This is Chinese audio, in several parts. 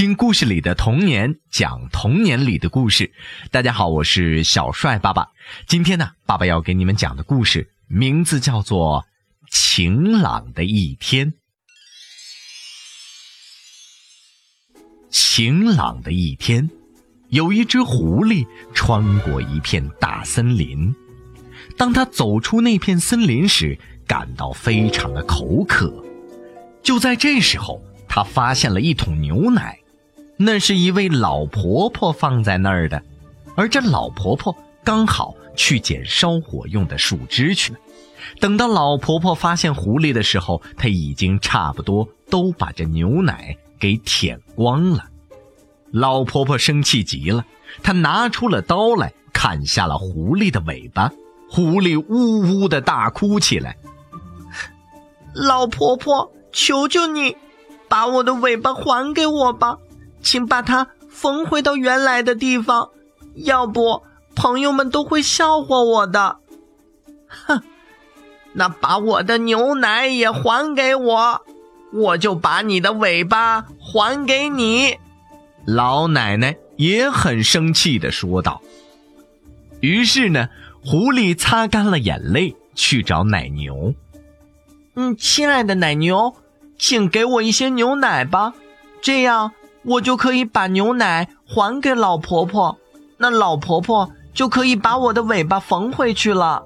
听故事里的童年，讲童年里的故事。大家好，我是小帅爸爸。今天呢，爸爸要给你们讲的故事名字叫做《晴朗的一天》。晴朗的一天，有一只狐狸穿过一片大森林。当他走出那片森林时，感到非常的口渴。就在这时候，他发现了一桶牛奶。那是一位老婆婆放在那儿的，而这老婆婆刚好去捡烧火用的树枝去了。等到老婆婆发现狐狸的时候，她已经差不多都把这牛奶给舔光了。老婆婆生气极了，她拿出了刀来，砍下了狐狸的尾巴。狐狸呜呜的大哭起来：“老婆婆，求求你，把我的尾巴还给我吧！”请把它缝回到原来的地方，要不朋友们都会笑话我的。哼，那把我的牛奶也还给我，我就把你的尾巴还给你。老奶奶也很生气的说道。于是呢，狐狸擦干了眼泪去找奶牛。嗯，亲爱的奶牛，请给我一些牛奶吧，这样。我就可以把牛奶还给老婆婆，那老婆婆就可以把我的尾巴缝回去了。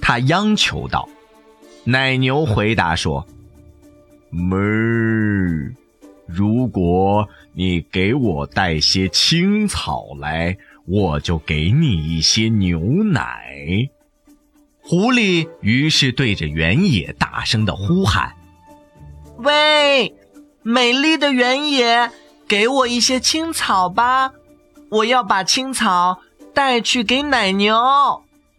他央求道。奶牛回答说：“哞儿，如果你给我带些青草来，我就给你一些牛奶。”狐狸于是对着原野大声的呼喊：“喂，美丽的原野！”给我一些青草吧，我要把青草带去给奶牛，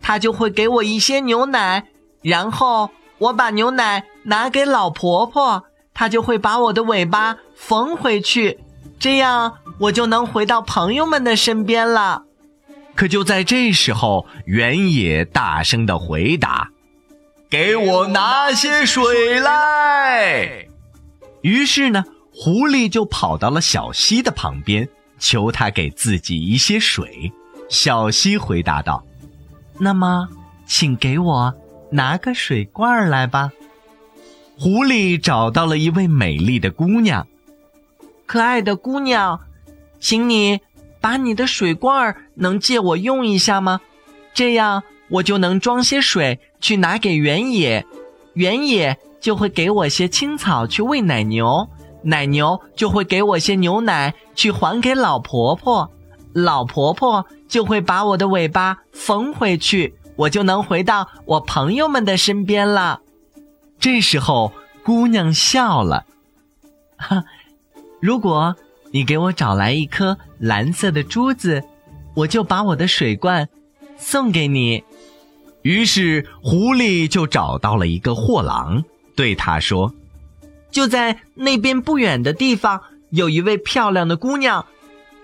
它就会给我一些牛奶。然后我把牛奶拿给老婆婆，她就会把我的尾巴缝回去，这样我就能回到朋友们的身边了。可就在这时候，原野大声的回答：“给我拿些水来。”于是呢。狐狸就跑到了小溪的旁边，求他给自己一些水。小溪回答道：“那么，请给我拿个水罐来吧。”狐狸找到了一位美丽的姑娘，可爱的姑娘，请你把你的水罐能借我用一下吗？这样我就能装些水去拿给原野，原野就会给我些青草去喂奶牛。奶牛就会给我些牛奶去还给老婆婆，老婆婆就会把我的尾巴缝回去，我就能回到我朋友们的身边了。这时候，姑娘笑了，哈，如果你给我找来一颗蓝色的珠子，我就把我的水罐送给你。于是，狐狸就找到了一个货郎，对他说。就在那边不远的地方，有一位漂亮的姑娘。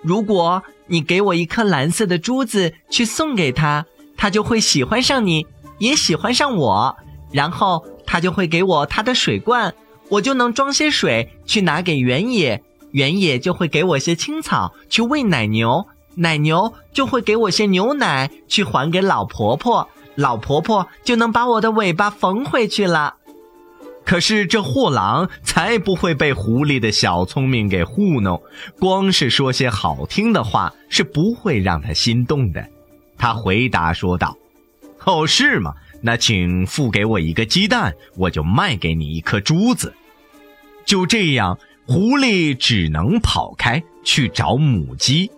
如果你给我一颗蓝色的珠子去送给她，她就会喜欢上你，也喜欢上我。然后她就会给我她的水罐，我就能装些水去拿给原野，原野就会给我些青草去喂奶牛，奶牛就会给我些牛奶去还给老婆婆，老婆婆就能把我的尾巴缝回去了。可是这货郎才不会被狐狸的小聪明给糊弄，光是说些好听的话是不会让他心动的。他回答说道：“哦，是吗？那请付给我一个鸡蛋，我就卖给你一颗珠子。”就这样，狐狸只能跑开去找母鸡。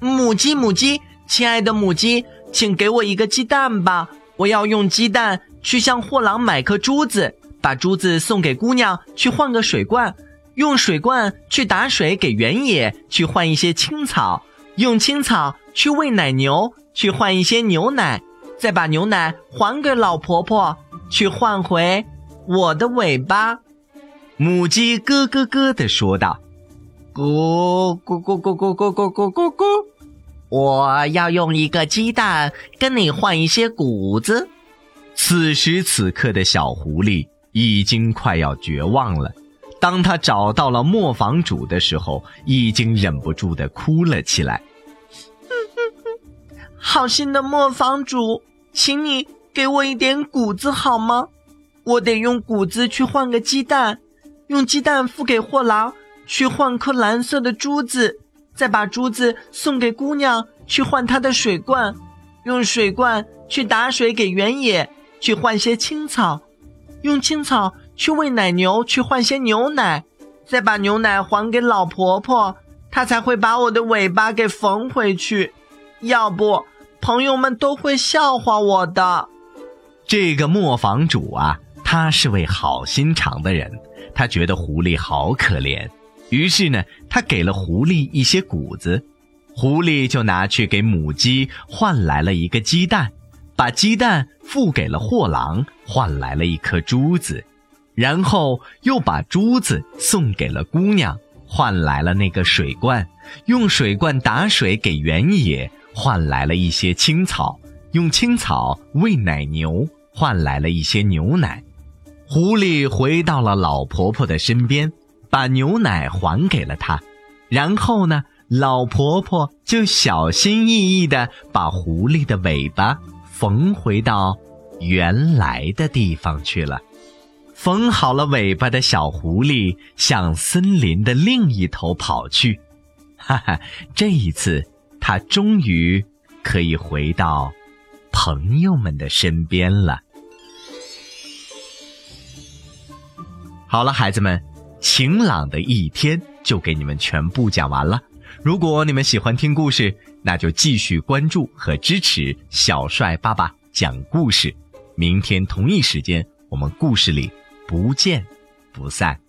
母鸡，母鸡，亲爱的母鸡，请给我一个鸡蛋吧！我要用鸡蛋去向货郎买颗珠子。把珠子送给姑娘，去换个水罐；用水罐去打水给原野，去换一些青草；用青草去喂奶牛，去换一些牛奶；再把牛奶还给老婆婆，去换回我的尾巴。母鸡咯咯咯地说道：“咕咕咕咕咕咕咕咕咕咕，我要用一个鸡蛋跟你换一些谷子。”此时此刻的小狐狸。已经快要绝望了，当他找到了磨坊主的时候，已经忍不住的哭了起来。好心的磨坊主，请你给我一点谷子好吗？我得用谷子去换个鸡蛋，用鸡蛋付给货郎去换颗蓝色的珠子，再把珠子送给姑娘去换她的水罐，用水罐去打水给原野去换些青草，用青草。去喂奶牛，去换些牛奶，再把牛奶还给老婆婆，她才会把我的尾巴给缝回去。要不，朋友们都会笑话我的。这个磨坊主啊，他是位好心肠的人，他觉得狐狸好可怜，于是呢，他给了狐狸一些谷子，狐狸就拿去给母鸡换来了一个鸡蛋，把鸡蛋付给了货郎，换来了一颗珠子。然后又把珠子送给了姑娘，换来了那个水罐；用水罐打水给原野，换来了一些青草；用青草喂奶牛，换来了一些牛奶。狐狸回到了老婆婆的身边，把牛奶还给了她。然后呢，老婆婆就小心翼翼地把狐狸的尾巴缝回到原来的地方去了。缝好了尾巴的小狐狸向森林的另一头跑去，哈哈！这一次，它终于可以回到朋友们的身边了。好了，孩子们，晴朗的一天就给你们全部讲完了。如果你们喜欢听故事，那就继续关注和支持小帅爸爸讲故事。明天同一时间，我们故事里。不见不散。